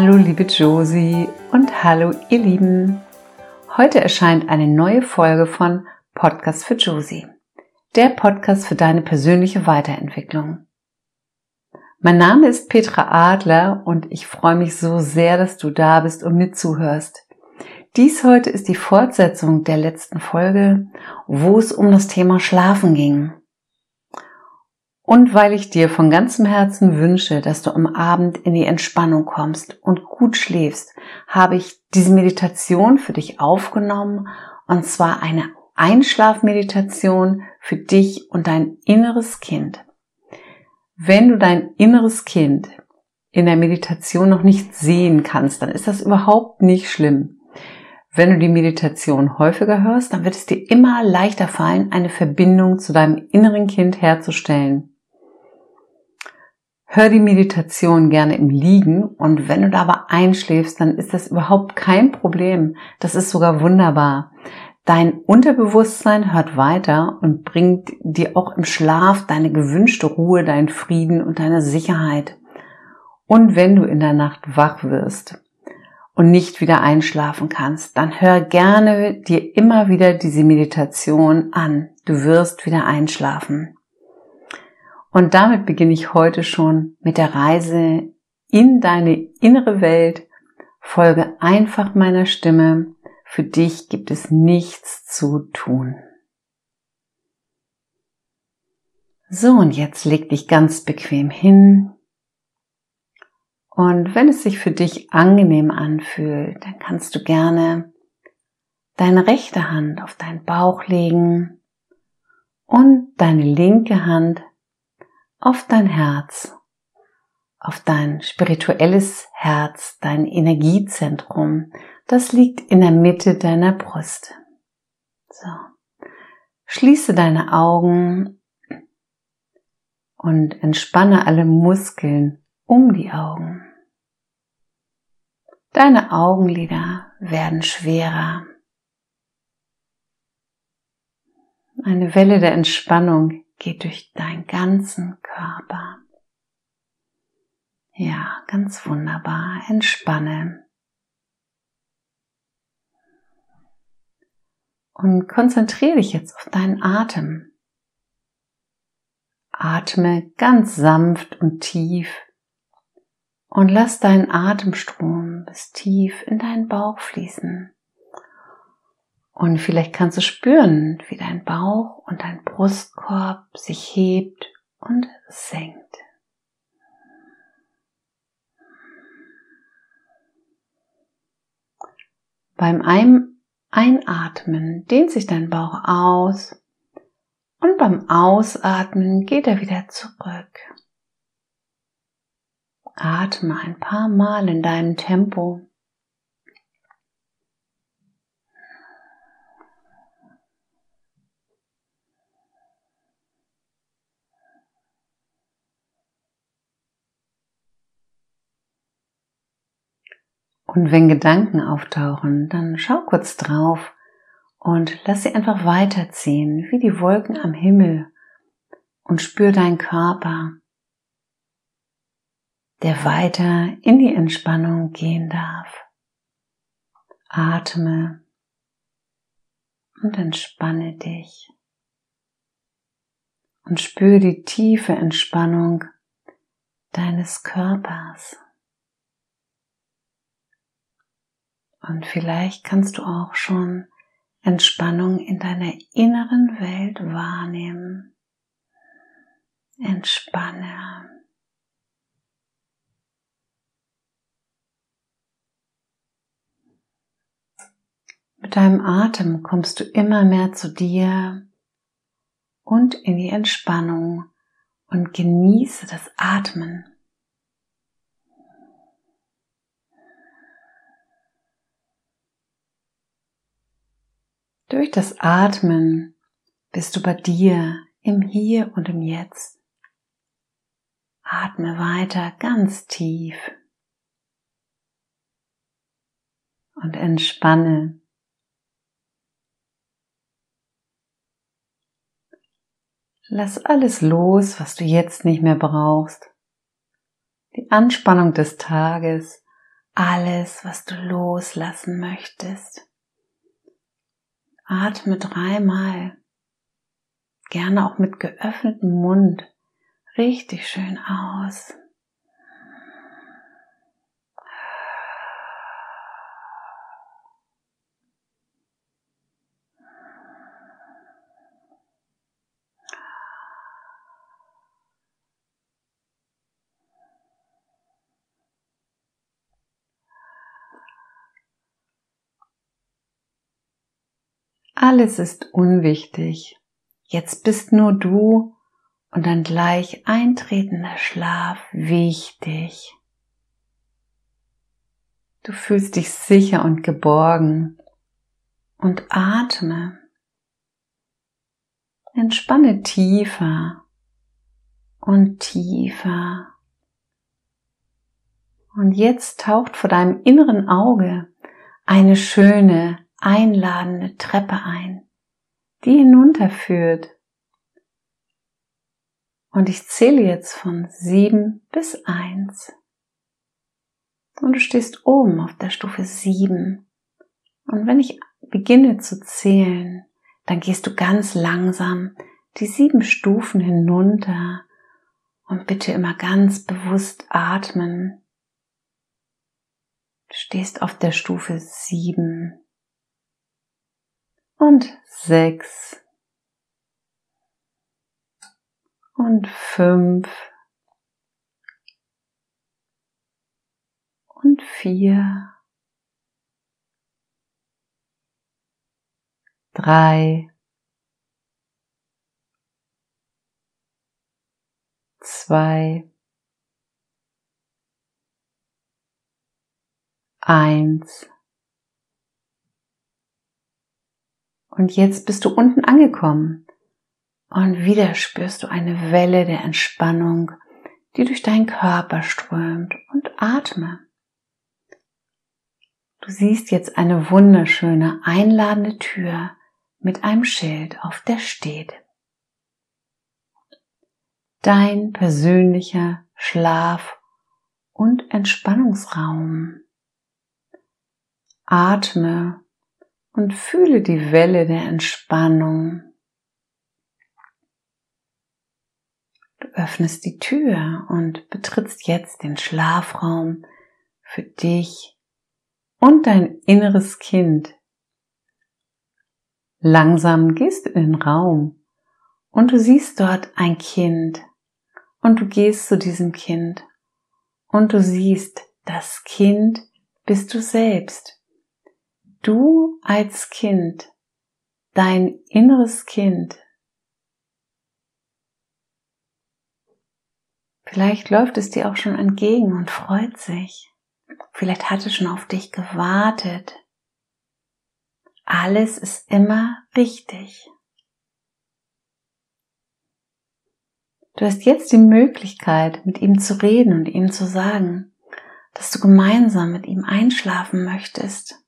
Hallo liebe Josie und hallo ihr Lieben. Heute erscheint eine neue Folge von Podcast für Josie. Der Podcast für deine persönliche Weiterentwicklung. Mein Name ist Petra Adler und ich freue mich so sehr, dass du da bist und mir zuhörst. Dies heute ist die Fortsetzung der letzten Folge, wo es um das Thema Schlafen ging. Und weil ich dir von ganzem Herzen wünsche, dass du am Abend in die Entspannung kommst und gut schläfst, habe ich diese Meditation für dich aufgenommen und zwar eine Einschlafmeditation für dich und dein inneres Kind. Wenn du dein inneres Kind in der Meditation noch nicht sehen kannst, dann ist das überhaupt nicht schlimm. Wenn du die Meditation häufiger hörst, dann wird es dir immer leichter fallen, eine Verbindung zu deinem inneren Kind herzustellen. Hör die Meditation gerne im Liegen und wenn du dabei einschläfst, dann ist das überhaupt kein Problem. Das ist sogar wunderbar. Dein Unterbewusstsein hört weiter und bringt dir auch im Schlaf deine gewünschte Ruhe, deinen Frieden und deine Sicherheit. Und wenn du in der Nacht wach wirst und nicht wieder einschlafen kannst, dann hör gerne dir immer wieder diese Meditation an. Du wirst wieder einschlafen. Und damit beginne ich heute schon mit der Reise in deine innere Welt. Folge einfach meiner Stimme. Für dich gibt es nichts zu tun. So, und jetzt leg dich ganz bequem hin. Und wenn es sich für dich angenehm anfühlt, dann kannst du gerne deine rechte Hand auf deinen Bauch legen und deine linke Hand auf dein Herz, auf dein spirituelles Herz, dein Energiezentrum. Das liegt in der Mitte deiner Brust. So. Schließe deine Augen und entspanne alle Muskeln um die Augen. Deine Augenlider werden schwerer. Eine Welle der Entspannung geht durch deinen ganzen Körper. Ja, ganz wunderbar. Entspanne. Und konzentriere dich jetzt auf deinen Atem. Atme ganz sanft und tief und lass deinen Atemstrom bis tief in deinen Bauch fließen. Und vielleicht kannst du spüren, wie dein Bauch und dein Brustkorb sich hebt und senkt. Beim Einatmen dehnt sich dein Bauch aus und beim Ausatmen geht er wieder zurück. Atme ein paar Mal in deinem Tempo Und wenn Gedanken auftauchen, dann schau kurz drauf und lass sie einfach weiterziehen, wie die Wolken am Himmel und spür deinen Körper, der weiter in die Entspannung gehen darf. Atme und entspanne dich und spür die tiefe Entspannung deines Körpers. Und vielleicht kannst du auch schon Entspannung in deiner inneren Welt wahrnehmen. Entspanne. Mit deinem Atem kommst du immer mehr zu dir und in die Entspannung und genieße das Atmen. Durch das Atmen bist du bei dir im Hier und im Jetzt. Atme weiter ganz tief und entspanne. Lass alles los, was du jetzt nicht mehr brauchst. Die Anspannung des Tages alles, was du loslassen möchtest. Atme dreimal, gerne auch mit geöffnetem Mund, richtig schön aus. Alles ist unwichtig. Jetzt bist nur du und ein gleich eintretender Schlaf wichtig. Du fühlst dich sicher und geborgen und atme. Entspanne tiefer und tiefer. Und jetzt taucht vor deinem inneren Auge eine schöne, einladende Treppe ein, die hinunterführt. Und ich zähle jetzt von sieben bis eins. Und du stehst oben auf der Stufe sieben. Und wenn ich beginne zu zählen, dann gehst du ganz langsam die sieben Stufen hinunter und bitte immer ganz bewusst atmen. Du stehst auf der Stufe sieben und sechs. Und fünf. Und vier, drei, zwei, eins. Und jetzt bist du unten angekommen. Und wieder spürst du eine Welle der Entspannung, die durch deinen Körper strömt und atme. Du siehst jetzt eine wunderschöne, einladende Tür mit einem Schild, auf der steht. Dein persönlicher Schlaf- und Entspannungsraum. Atme und fühle die Welle der Entspannung. Du öffnest die Tür und betrittst jetzt den Schlafraum für dich und dein inneres Kind. Langsam gehst du in den Raum und du siehst dort ein Kind und du gehst zu diesem Kind und du siehst, das Kind bist du selbst. Du als Kind, dein inneres Kind, vielleicht läuft es dir auch schon entgegen und freut sich. Vielleicht hat es schon auf dich gewartet. Alles ist immer richtig. Du hast jetzt die Möglichkeit, mit ihm zu reden und ihm zu sagen, dass du gemeinsam mit ihm einschlafen möchtest.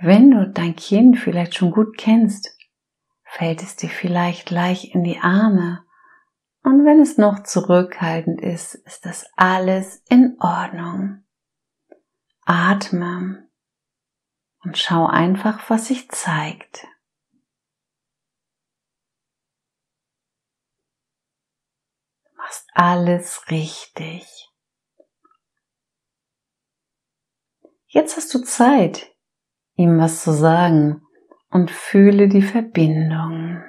Wenn du dein Kind vielleicht schon gut kennst, fällt es dir vielleicht gleich in die Arme. Und wenn es noch zurückhaltend ist, ist das alles in Ordnung. Atme und schau einfach, was sich zeigt. Du machst alles richtig. Jetzt hast du Zeit, ihm was zu sagen und fühle die Verbindung.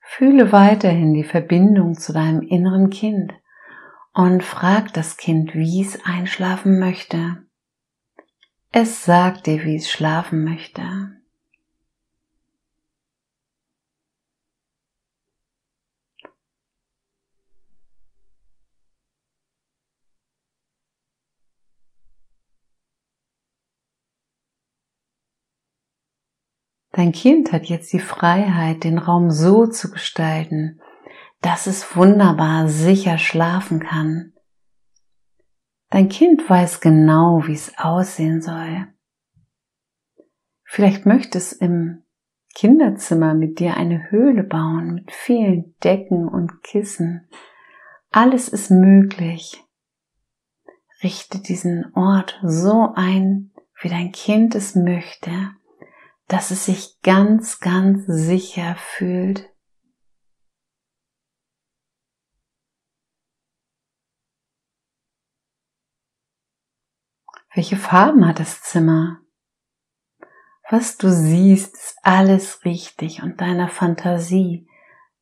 Fühle weiterhin die Verbindung zu deinem inneren Kind und frag das Kind, wie es einschlafen möchte. Es sagt dir, wie es schlafen möchte. Dein Kind hat jetzt die Freiheit, den Raum so zu gestalten, dass es wunderbar sicher schlafen kann. Dein Kind weiß genau, wie es aussehen soll. Vielleicht möchtest im Kinderzimmer mit dir eine Höhle bauen mit vielen Decken und Kissen. Alles ist möglich. Richte diesen Ort so ein, wie dein Kind es möchte, dass es sich ganz, ganz sicher fühlt. Welche Farben hat das Zimmer? Was du siehst, ist alles richtig und deiner Fantasie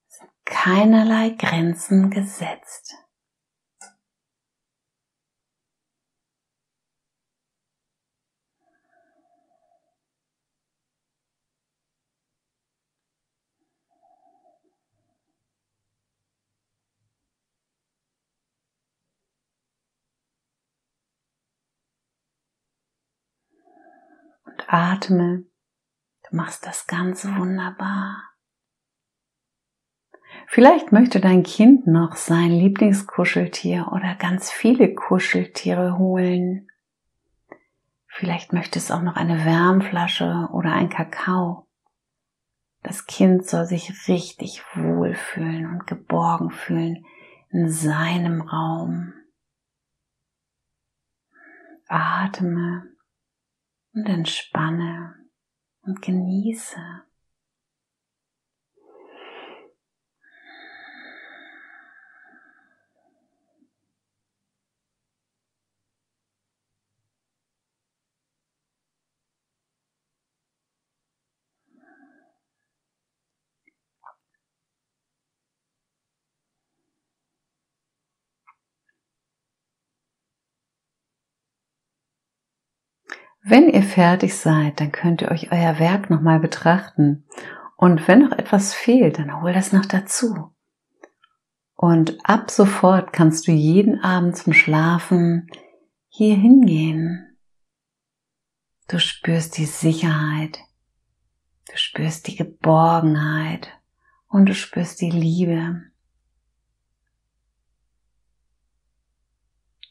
sind keinerlei Grenzen gesetzt. Atme. Du machst das ganz wunderbar. Vielleicht möchte dein Kind noch sein Lieblingskuscheltier oder ganz viele Kuscheltiere holen. Vielleicht möchte es auch noch eine Wärmflasche oder ein Kakao. Das Kind soll sich richtig wohlfühlen und geborgen fühlen in seinem Raum. Atme und entspanne und genieße. Wenn ihr fertig seid, dann könnt ihr euch euer Werk nochmal betrachten. Und wenn noch etwas fehlt, dann hol das noch dazu. Und ab sofort kannst du jeden Abend zum Schlafen hier hingehen. Du spürst die Sicherheit, du spürst die Geborgenheit und du spürst die Liebe.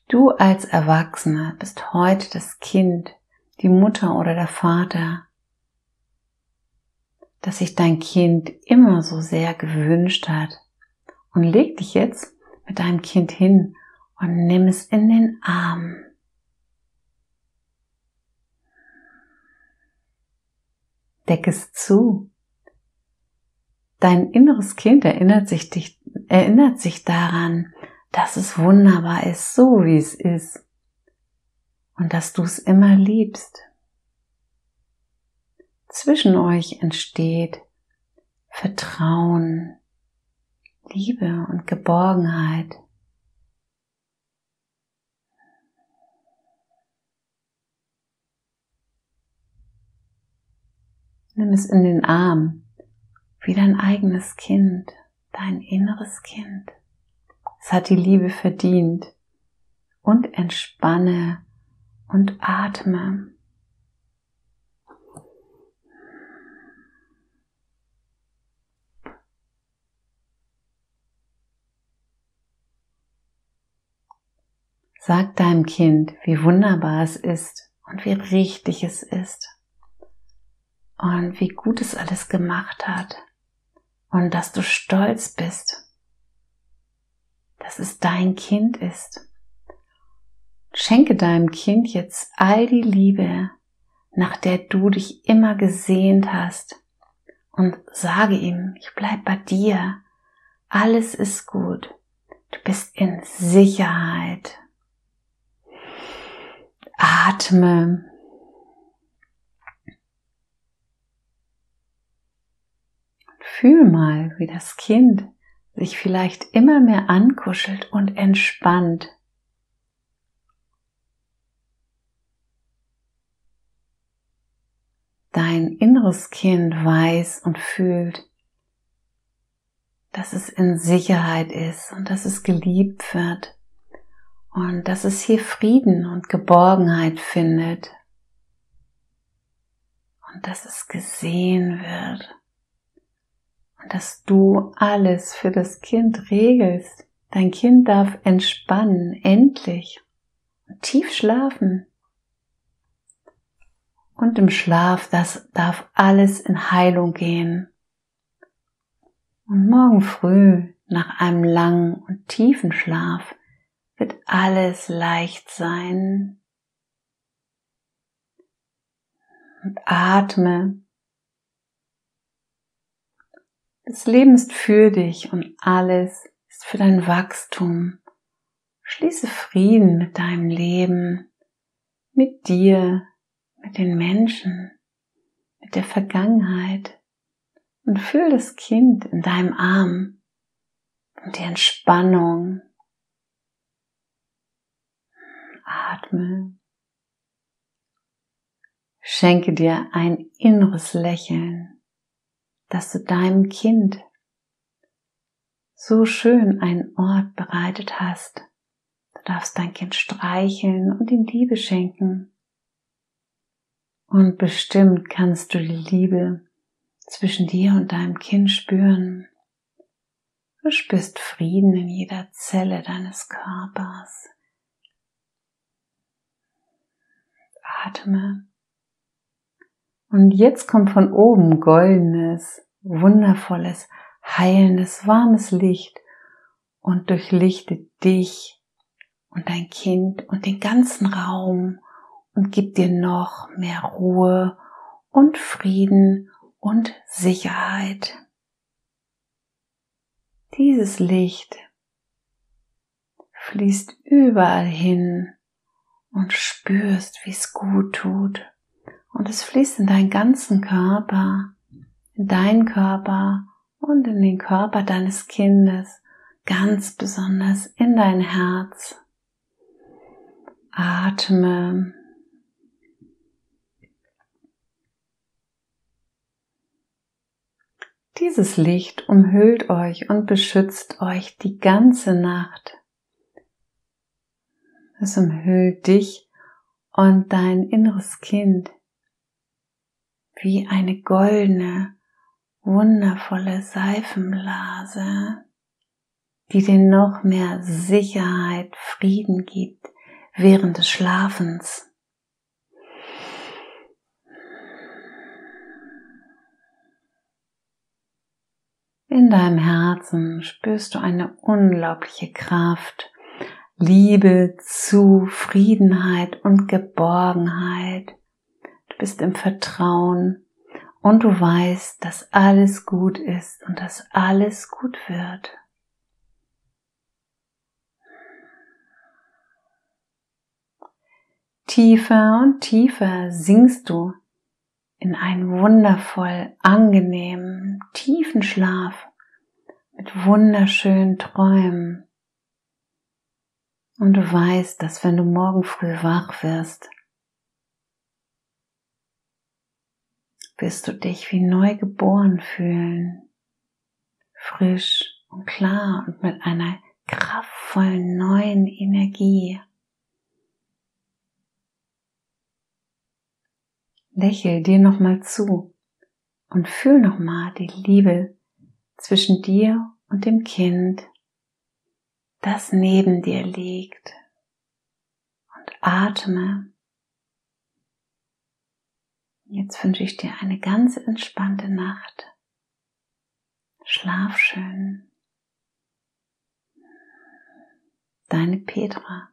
Du als Erwachsener bist heute das Kind, die Mutter oder der Vater, dass sich dein Kind immer so sehr gewünscht hat. Und leg dich jetzt mit deinem Kind hin und nimm es in den Arm. Deck es zu. Dein inneres Kind erinnert sich, dich, erinnert sich daran, dass es wunderbar ist, so wie es ist und dass du es immer liebst. Zwischen euch entsteht Vertrauen, Liebe und Geborgenheit. Nimm es in den Arm, wie dein eigenes Kind, dein inneres Kind. Es hat die Liebe verdient und entspanne und atme. Sag deinem Kind, wie wunderbar es ist und wie richtig es ist und wie gut es alles gemacht hat und dass du stolz bist, dass es dein Kind ist. Schenke deinem Kind jetzt all die Liebe, nach der du dich immer gesehnt hast und sage ihm, ich bleib bei dir, alles ist gut, du bist in Sicherheit. Atme. Fühl mal, wie das Kind sich vielleicht immer mehr ankuschelt und entspannt. Dein inneres Kind weiß und fühlt, dass es in Sicherheit ist und dass es geliebt wird und dass es hier Frieden und Geborgenheit findet und dass es gesehen wird und dass du alles für das Kind regelst. Dein Kind darf entspannen, endlich, tief schlafen. Und im Schlaf, das darf alles in Heilung gehen. Und morgen früh, nach einem langen und tiefen Schlaf, wird alles leicht sein. Und atme. Das Leben ist für dich und alles ist für dein Wachstum. Schließe Frieden mit deinem Leben, mit dir, mit den Menschen, mit der Vergangenheit und fühl das Kind in deinem Arm und die Entspannung. Atme. Schenke dir ein inneres Lächeln, dass du deinem Kind so schön einen Ort bereitet hast. Du darfst dein Kind streicheln und ihm Liebe schenken. Und bestimmt kannst du die Liebe zwischen dir und deinem Kind spüren. Du spürst Frieden in jeder Zelle deines Körpers. Atme. Und jetzt kommt von oben goldenes, wundervolles, heilendes, warmes Licht und durchlichtet dich und dein Kind und den ganzen Raum und gib dir noch mehr Ruhe und Frieden und Sicherheit. Dieses Licht fließt überall hin und spürst, wie es gut tut. Und es fließt in deinen ganzen Körper, in deinen Körper und in den Körper deines Kindes, ganz besonders in dein Herz. Atme Dieses Licht umhüllt euch und beschützt euch die ganze Nacht. Es umhüllt dich und dein inneres Kind wie eine goldene, wundervolle Seifenblase, die dir noch mehr Sicherheit, Frieden gibt während des Schlafens. In deinem Herzen spürst du eine unglaubliche Kraft, Liebe, Zufriedenheit und Geborgenheit. Du bist im Vertrauen und du weißt, dass alles gut ist und dass alles gut wird. Tiefer und tiefer sinkst du in einen wundervoll angenehmen, tiefen Schlaf mit wunderschönen Träumen. Und du weißt, dass wenn du morgen früh wach wirst, wirst du dich wie neu geboren fühlen, frisch und klar und mit einer kraftvollen neuen Energie. Lächel dir nochmal zu und fühl nochmal die Liebe zwischen dir und dem Kind, das neben dir liegt und atme. Jetzt wünsche ich dir eine ganz entspannte Nacht. Schlaf schön. Deine Petra.